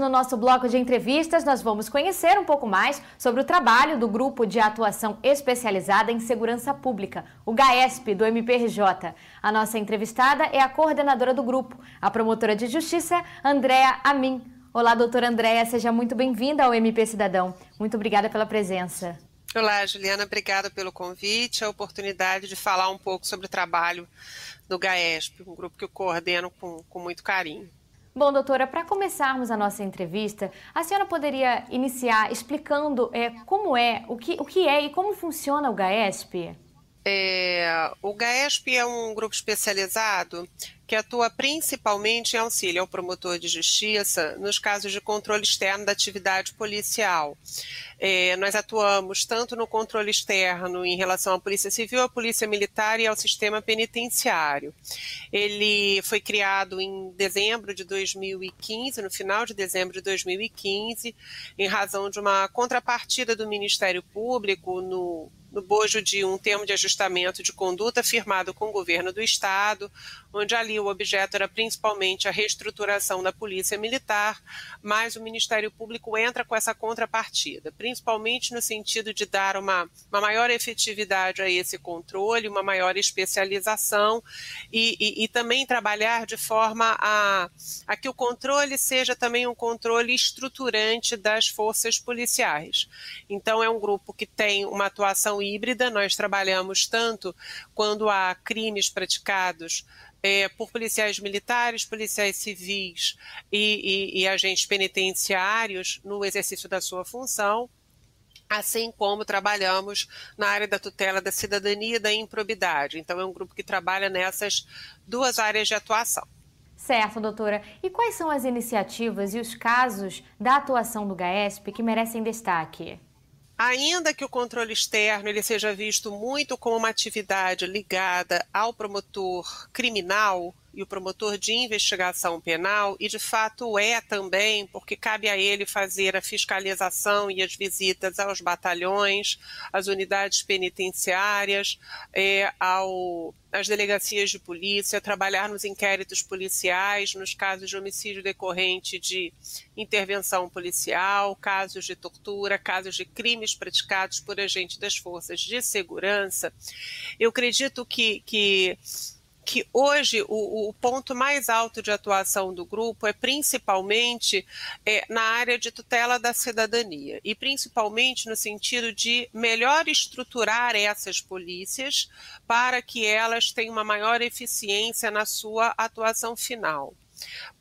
No nosso bloco de entrevistas, nós vamos conhecer um pouco mais sobre o trabalho do Grupo de Atuação Especializada em Segurança Pública, o GAESP, do MPRJ. A nossa entrevistada é a coordenadora do grupo, a promotora de justiça, Andréa Amin. Olá, doutora Andréa, seja muito bem-vinda ao MP Cidadão. Muito obrigada pela presença. Olá, Juliana, obrigada pelo convite, a oportunidade de falar um pouco sobre o trabalho do GAESP, um grupo que eu coordeno com, com muito carinho. Bom, doutora, para começarmos a nossa entrevista, a senhora poderia iniciar explicando é, como é, o que, o que é e como funciona o GAESP? É, o GAESP é um grupo especializado que atua principalmente em auxílio ao promotor de justiça nos casos de controle externo da atividade policial. É, nós atuamos tanto no controle externo em relação à Polícia Civil, à Polícia Militar e ao sistema penitenciário. Ele foi criado em dezembro de 2015, no final de dezembro de 2015, em razão de uma contrapartida do Ministério Público no no bojo de um termo de ajustamento de conduta firmado com o governo do estado, onde ali o objeto era principalmente a reestruturação da polícia militar, mas o Ministério Público entra com essa contrapartida, principalmente no sentido de dar uma, uma maior efetividade a esse controle, uma maior especialização e, e, e também trabalhar de forma a, a que o controle seja também um controle estruturante das forças policiais. Então, é um grupo que tem uma atuação híbrida, nós trabalhamos tanto quando há crimes praticados é, por policiais militares, policiais civis e, e, e agentes penitenciários no exercício da sua função, assim como trabalhamos na área da tutela da cidadania e da improbidade. Então, é um grupo que trabalha nessas duas áreas de atuação. Certo, doutora. E quais são as iniciativas e os casos da atuação do GAESP que merecem destaque? Ainda que o controle externo ele seja visto muito como uma atividade ligada ao promotor criminal, e o promotor de investigação penal, e de fato é também, porque cabe a ele fazer a fiscalização e as visitas aos batalhões, às unidades penitenciárias, é, ao, às delegacias de polícia, trabalhar nos inquéritos policiais, nos casos de homicídio decorrente de intervenção policial, casos de tortura, casos de crimes praticados por agentes das forças de segurança. Eu acredito que, que que hoje o, o, ponto mais alto de atuação do grupo é principalmente é, na área de tutela da cidadania e principalmente no sentido de melhor estruturar essas polícias para que elas tenham uma maior eficiência na sua atuação final.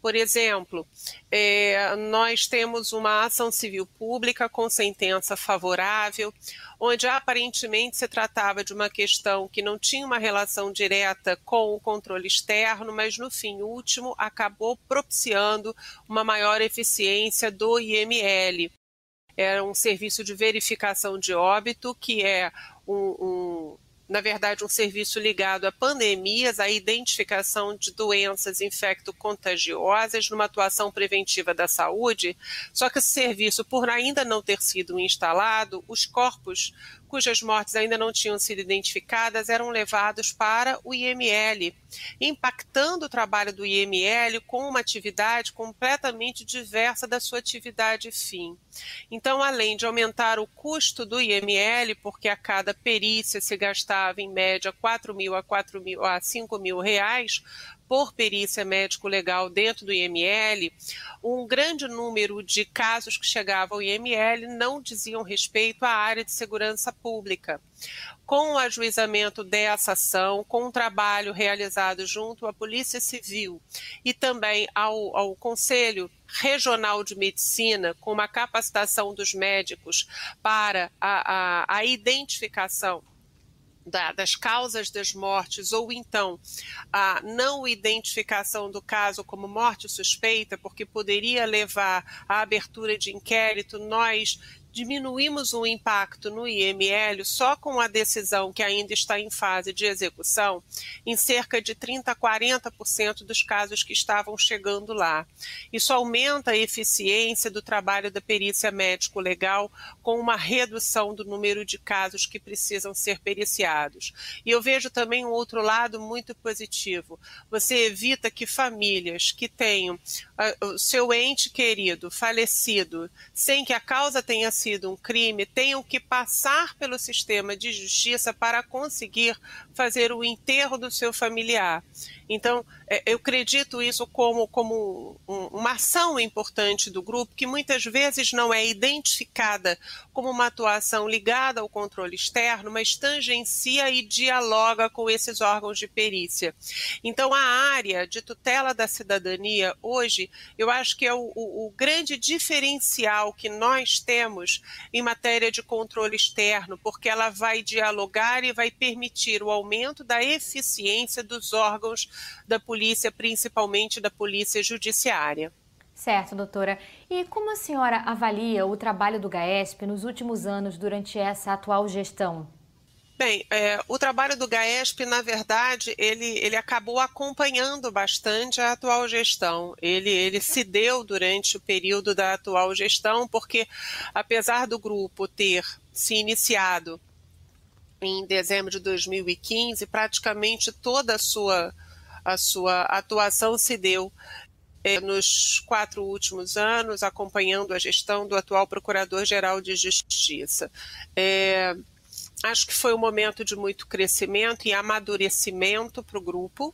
Por exemplo, é, nós temos uma ação civil pública com sentença favorável, onde aparentemente se tratava de uma questão que não tinha uma relação direta com o controle externo, mas no fim último acabou propiciando uma maior eficiência do IML. Era um serviço de verificação de óbito, que é um, um na verdade, um serviço ligado a pandemias, a identificação de doenças infecto-contagiosas, numa atuação preventiva da saúde. Só que esse serviço, por ainda não ter sido instalado, os corpos cujas mortes ainda não tinham sido identificadas eram levados para o IML, impactando o trabalho do IML com uma atividade completamente diversa da sua atividade fim. Então, além de aumentar o custo do IML, porque a cada perícia se gastava em média 4 mil a 4 mil a 5 mil reais, por perícia médico-legal dentro do IML, um grande número de casos que chegavam ao IML não diziam respeito à área de segurança pública. Com o ajuizamento dessa ação, com um trabalho realizado junto à Polícia Civil e também ao, ao Conselho Regional de Medicina, com uma capacitação dos médicos para a, a, a identificação da, das causas das mortes, ou então a não identificação do caso como morte suspeita, porque poderia levar à abertura de inquérito, nós diminuímos o impacto no IML só com a decisão que ainda está em fase de execução em cerca de 30 a 40% dos casos que estavam chegando lá. Isso aumenta a eficiência do trabalho da perícia médico-legal com uma redução do número de casos que precisam ser periciados. E eu vejo também um outro lado muito positivo. Você evita que famílias que tenham uh, o seu ente querido falecido sem que a causa tenha sido um crime tenham que passar pelo sistema de justiça para conseguir fazer o enterro do seu familiar. Então, é, eu acredito isso como, como uma ação importante do grupo, que muitas vezes não é identificada como uma atuação ligada ao controle externo, mas tangencia e dialoga com esses órgãos de perícia. Então, a área de tutela da cidadania, hoje, eu acho que é o, o, o grande diferencial que nós temos em matéria de controle externo, porque ela vai dialogar e vai permitir o aumento da eficiência dos órgãos da polícia, principalmente da polícia judiciária. Certo, doutora. E como a senhora avalia o trabalho do GAESP nos últimos anos durante essa atual gestão? Bem, é, o trabalho do GAESP, na verdade, ele, ele acabou acompanhando bastante a atual gestão. Ele, ele se deu durante o período da atual gestão, porque apesar do grupo ter se iniciado em dezembro de 2015, praticamente toda a sua, a sua atuação se deu é, nos quatro últimos anos, acompanhando a gestão do atual Procurador-Geral de Justiça. É, acho que foi um momento de muito crescimento e amadurecimento para o grupo.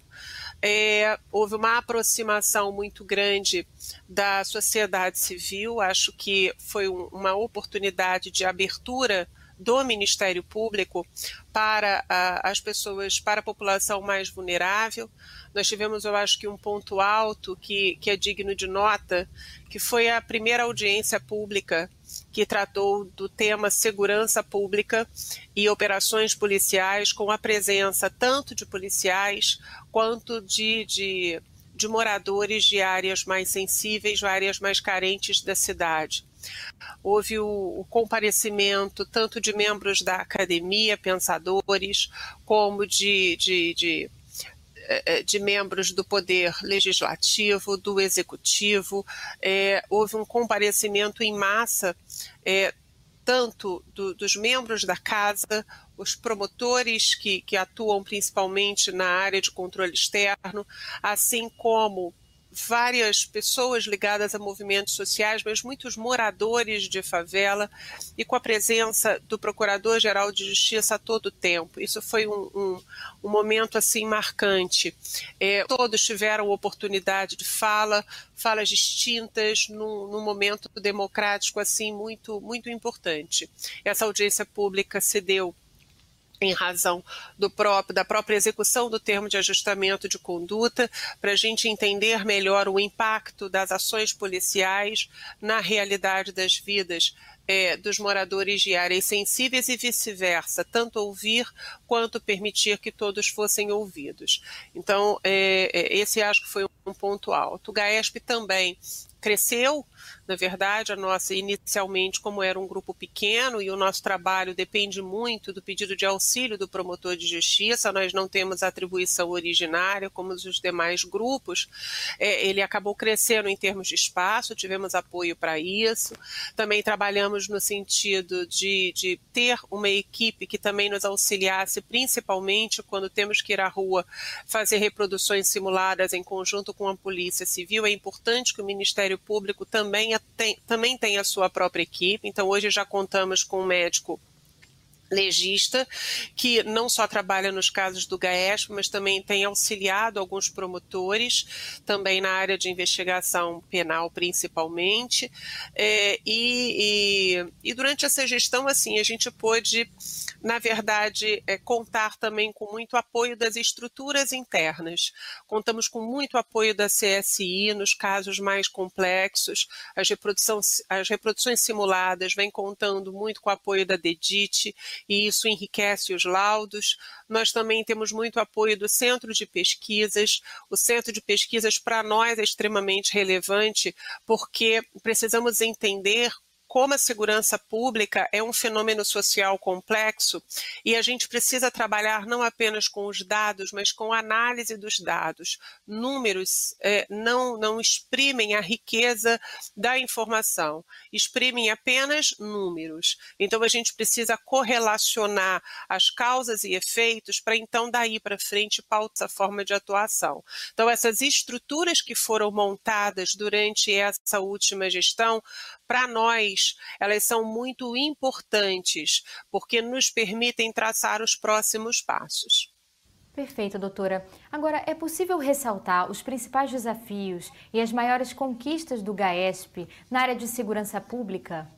É, houve uma aproximação muito grande da sociedade civil, acho que foi um, uma oportunidade de abertura do Ministério Público para a, as pessoas, para a população mais vulnerável. Nós tivemos, eu acho que, um ponto alto que, que é digno de nota, que foi a primeira audiência pública que tratou do tema segurança pública e operações policiais, com a presença tanto de policiais quanto de, de, de moradores de áreas mais sensíveis, áreas mais carentes da cidade. Houve o, o, comparecimento tanto de membros da academia, pensadores, como de, de, de eh, de membros do Poder Legislativo, do Executivo. É, houve um comparecimento em massa, é, tanto do, dos membros da Casa, os promotores que, que atuam principalmente na área de controle externo, assim como várias pessoas ligadas a movimentos sociais, mas muitos moradores de favela, e com a presença do Procurador-Geral de Justiça a todo tempo. Isso foi um, um, um momento assim marcante. É, todos tiveram oportunidade de fala, falas distintas, num, num momento democrático assim muito, muito importante. Essa audiência pública se deu em razão do próprio, da própria execução do termo de ajustamento de conduta, para a gente entender melhor o impacto das ações policiais na realidade das vidas é, dos moradores de áreas sensíveis e vice-versa, tanto ouvir quanto permitir que todos fossem ouvidos. Então, é, é esse acho que foi um ponto alto. O GAESP também cresceu na verdade, a nossa, inicialmente, como era um grupo pequeno e o nosso trabalho depende muito do pedido de auxílio do promotor de justiça, nós não temos atribuição originária como os demais grupos, é, ele acabou crescendo em termos de espaço, tivemos apoio para isso. Também trabalhamos no sentido de, de ter uma equipe que também nos auxiliasse, principalmente quando temos que ir à rua fazer reproduções simuladas em conjunto com a Polícia Civil. É importante que o Ministério Público também tem, também tem a sua própria equipe, então hoje já contamos com um médico legista, que não só trabalha nos casos do GAESP, mas também tem auxiliado alguns promotores, também na área de investigação penal, principalmente. É, e, e, e, durante essa gestão, assim, a gente pôde, na verdade, é, contar também com muito apoio das estruturas internas. Contamos com muito apoio da CSI nos casos mais complexos, as, reprodução, as reproduções simuladas vêm contando muito com o apoio da DEDIT e isso enriquece os laudos. Nós também temos muito apoio do Centro de Pesquisas. O Centro de Pesquisas, para nós, é extremamente relevante, porque precisamos entender como a segurança pública é um fenômeno social complexo e a gente precisa trabalhar não apenas com os dados, mas com a análise dos dados. Números é, não, não exprimem a riqueza da informação, exprimem apenas números. Então a gente precisa correlacionar as causas e efeitos para então daí para frente pautar a forma de atuação. Então essas estruturas que foram montadas durante essa última gestão para nós, elas são muito importantes, porque nos permitem traçar os próximos passos. Perfeito, doutora. Agora, é possível ressaltar os principais desafios e as maiores conquistas do GAESP na área de segurança pública?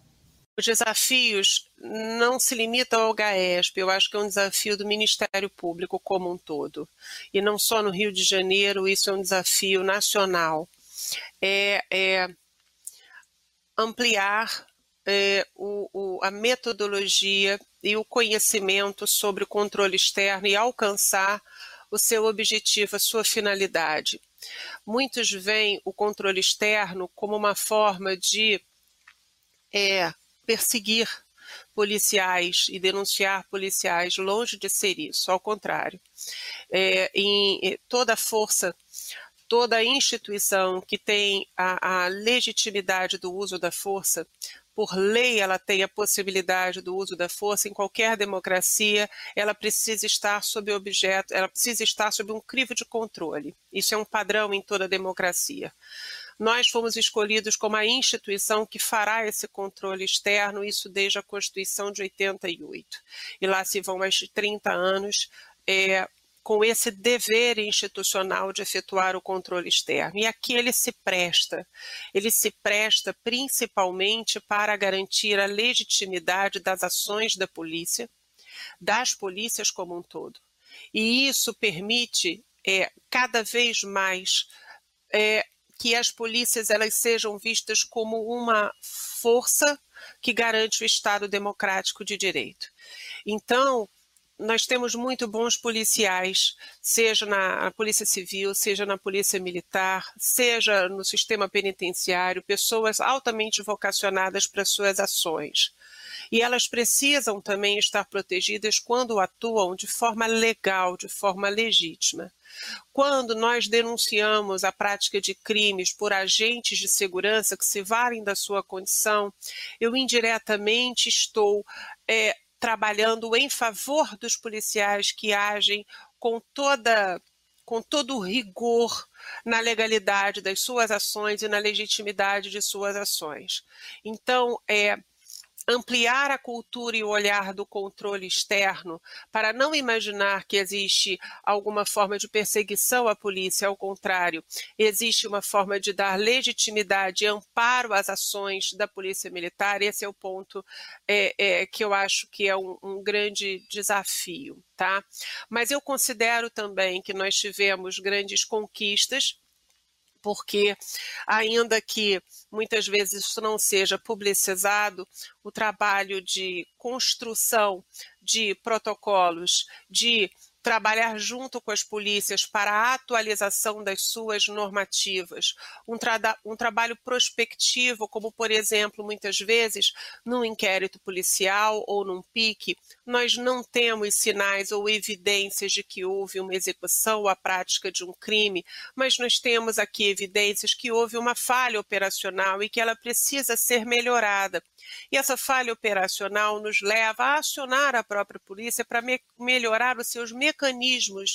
Os desafios não se limitam ao GAESP, eu acho que é um desafio do Ministério Público como um todo. E não só no Rio de Janeiro, isso é um desafio nacional. É, é ampliar é, o, o, a metodologia e o conhecimento sobre o controle externo e alcançar o seu objetivo, a sua finalidade. Muitos veem o controle externo como uma forma de é, perseguir policiais e denunciar policiais, longe de ser isso, ao contrário. É, em, toda a força toda instituição que tem a, a, legitimidade do uso da força, por lei ela tem a possibilidade do uso da força, em qualquer democracia, ela precisa estar sob objeto, ela precisa estar sob um crivo de controle. Isso é um padrão em toda democracia. Nós fomos escolhidos como a instituição que fará esse controle externo, isso desde a Constituição de 88. E lá se vão mais de 30 anos é, com esse dever institucional de efetuar o controle externo. E aqui ele se presta. Ele se presta principalmente para garantir a legitimidade das ações da polícia, das polícias como um todo. E isso permite é, cada vez mais é, que as polícias elas sejam vistas como uma força que garante o Estado democrático de direito. Então, nós temos muito bons policiais, seja na Polícia Civil, seja na Polícia Militar, seja no sistema penitenciário, pessoas altamente vocacionadas para suas ações. E elas precisam também estar protegidas quando atuam de forma legal, de forma legítima. Quando nós denunciamos a prática de crimes por agentes de segurança que se valem da sua condição, eu indiretamente estou é, trabalhando em favor dos policiais que agem com toda com todo o rigor na legalidade das suas ações e na legitimidade de suas ações. Então, é, ampliar a cultura e o olhar do controle externo para não imaginar que existe alguma forma de perseguição à polícia, ao contrário, existe uma forma de dar legitimidade e amparo às ações da polícia militar. Esse é o ponto é, é, que eu acho que é um, um grande desafio. Tá? Mas eu considero também que nós tivemos grandes conquistas porque, ainda que muitas vezes isso não seja publicizado, o trabalho de construção de protocolos, de trabalhar junto com as polícias para a atualização das suas normativas, um, tra um, trabalho prospectivo, como, por exemplo, muitas vezes, num inquérito policial ou num PIC, nós não temos sinais ou evidências de que houve uma execução ou a prática de um crime, mas nós temos aqui evidências que houve uma falha operacional e que ela precisa ser melhorada. E essa falha operacional nos leva a acionar a própria polícia para me melhorar os seus mecanismos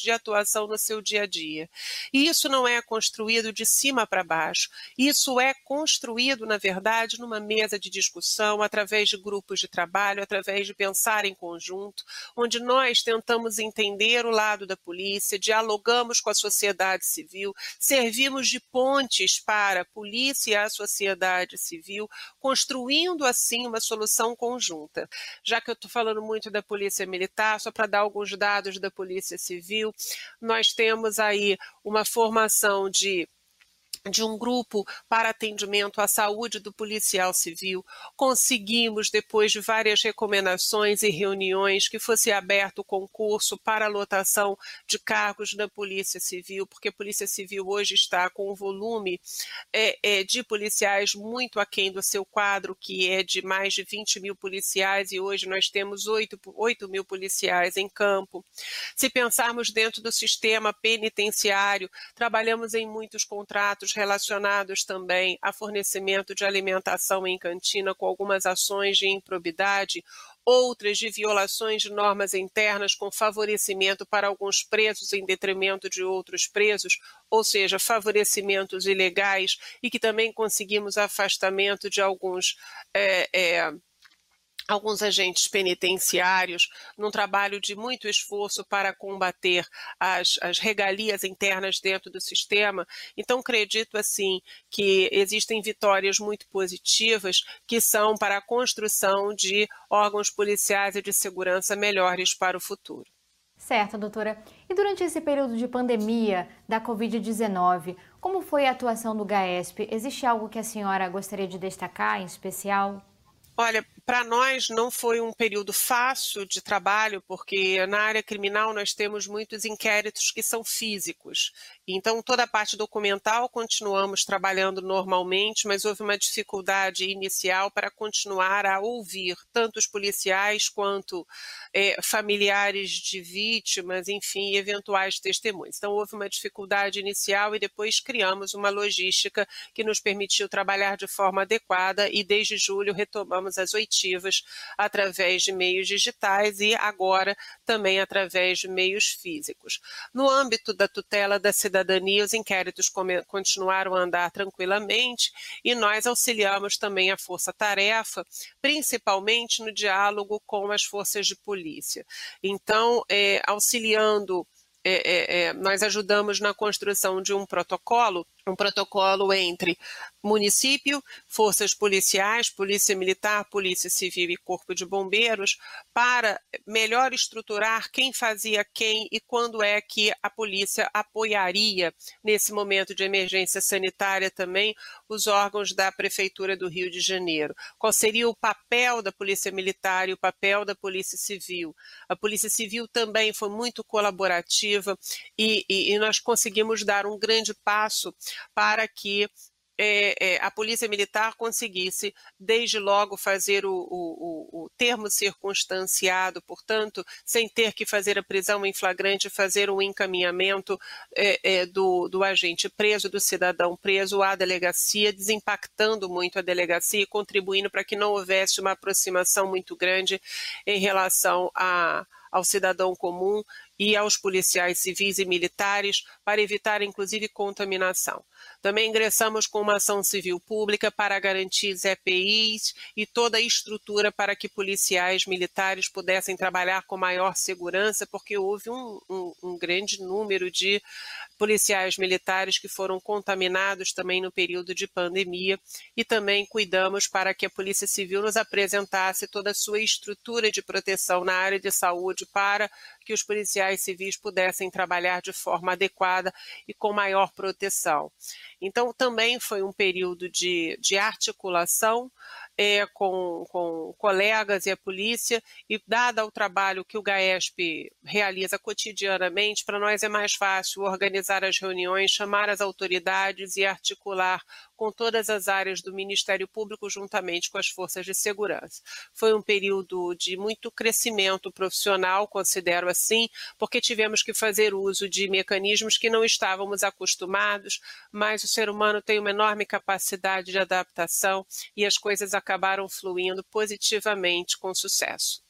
de atuação no seu dia a dia. E isso não é construído de cima para baixo. Isso é construído, na verdade, numa mesa de discussão, através de grupos de trabalho, através de pensar em conjunto, onde nós tentamos entender o lado da polícia, dialogamos com a sociedade civil, servimos de pontes para a polícia e a sociedade civil, construindo a sim uma solução conjunta. Já que eu estou falando muito da Polícia Militar, só para dar alguns dados da Polícia Civil, nós temos aí uma formação de de um grupo para atendimento à saúde do policial civil. Conseguimos, depois de várias recomendações e reuniões, que fosse aberto o concurso para a lotação de cargos na Polícia Civil, porque a Polícia Civil hoje está com um volume é, é, de policiais muito aquém do seu quadro, que é de mais de 20 mil policiais, e hoje nós temos 8, 8 mil policiais em campo. Se pensarmos dentro do sistema penitenciário, trabalhamos em muitos contratos relacionados também a fornecimento de alimentação em cantina com algumas ações de improbidade, outras de violações de normas internas com favorecimento para alguns presos em detrimento de outros presos, ou seja, favorecimentos ilegais, e que também conseguimos afastamento de alguns. É, é, alguns agentes penitenciários, num trabalho de muito esforço para combater as, as, regalias internas dentro do sistema. Então, acredito assim que existem vitórias muito positivas que são para a construção de órgãos policiais e de segurança melhores para o futuro. Certo, doutora. E durante esse período de pandemia da Covid-19, como foi a atuação do GAESP? Existe algo que a senhora gostaria de destacar em especial? Olha, para nós não foi um período fácil de trabalho, porque na área criminal nós temos muitos inquéritos que são físicos. Então, toda a parte documental continuamos trabalhando normalmente, mas houve uma dificuldade inicial para continuar a ouvir tanto os policiais quanto é, familiares de vítimas, enfim, eventuais testemunhos. Então, houve uma dificuldade inicial e depois criamos uma logística que nos permitiu trabalhar de forma adequada e desde julho retomamos as oitivas através de meios digitais e agora também através de meios físicos. No âmbito da tutela da cidadania, cidadania, os inquéritos continuaram a andar tranquilamente e nós auxiliamos também a força-tarefa, principalmente no diálogo com as forças de polícia. Então, é, auxiliando é, é, é, nós ajudamos na construção de um protocolo, um protocolo entre município, forças policiais, polícia militar, polícia civil e corpo de bombeiros, para melhor estruturar quem fazia quem e quando é que a polícia apoiaria nesse momento de emergência sanitária também os órgãos da prefeitura do Rio de Janeiro. Qual seria o papel da polícia militar e o papel da polícia civil? A polícia civil também foi muito colaborativa e, e, e nós conseguimos dar um grande passo para que é, é, a Polícia Militar conseguisse, desde logo, fazer o, o, o, termo circunstanciado, portanto, sem ter que fazer a prisão em flagrante, fazer um encaminhamento é, é, do, do agente preso, do cidadão preso à delegacia, desimpactando muito a delegacia e contribuindo para que não houvesse uma aproximação muito grande em relação a ao cidadão comum e aos policiais civis e militares para evitar, inclusive, contaminação. Também ingressamos com uma ação civil pública para garantir EPIs e toda a estrutura para que policiais militares pudessem trabalhar com maior segurança, porque houve um, um, um grande número de policiais militares que foram contaminados também no período de pandemia e também cuidamos para que a Polícia Civil nos apresentasse toda a sua estrutura de proteção na área de saúde para que os policiais civis pudessem trabalhar de forma adequada e com maior proteção. Então, também foi um período de, de articulação é, com, com colegas e a polícia, e dada o trabalho que o GAESP realiza cotidianamente, para nós é mais fácil organizar as reuniões, chamar as autoridades e articular com todas as áreas do Ministério Público juntamente com as forças de segurança. Foi um período de muito crescimento profissional, considero assim, porque tivemos que fazer uso de mecanismos que não estávamos acostumados, mas o ser humano tem uma enorme capacidade de adaptação e as coisas acabaram fluindo positivamente com sucesso.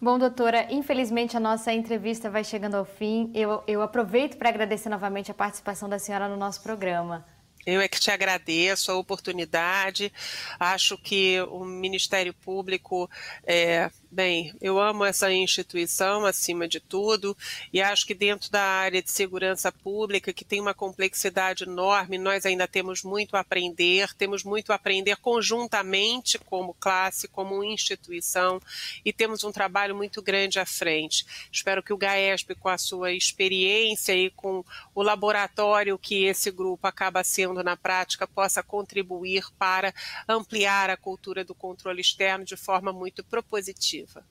Bom, doutora, infelizmente a nossa entrevista vai chegando ao fim. Eu, eu aproveito para agradecer novamente a participação da senhora no nosso programa. Eu é que te agradeço a oportunidade. Acho que o Ministério Público é, Bem, eu amo essa instituição acima de tudo e acho que dentro da área de segurança pública, que tem uma complexidade enorme, nós ainda temos muito a aprender, temos muito a aprender conjuntamente como classe, como instituição e temos um trabalho muito grande à frente. Espero que o GAESP, com a sua experiência e com o laboratório que esse grupo acaba sendo na prática, possa contribuir para ampliar a cultura do controle externo de forma muito propositiva. positiva.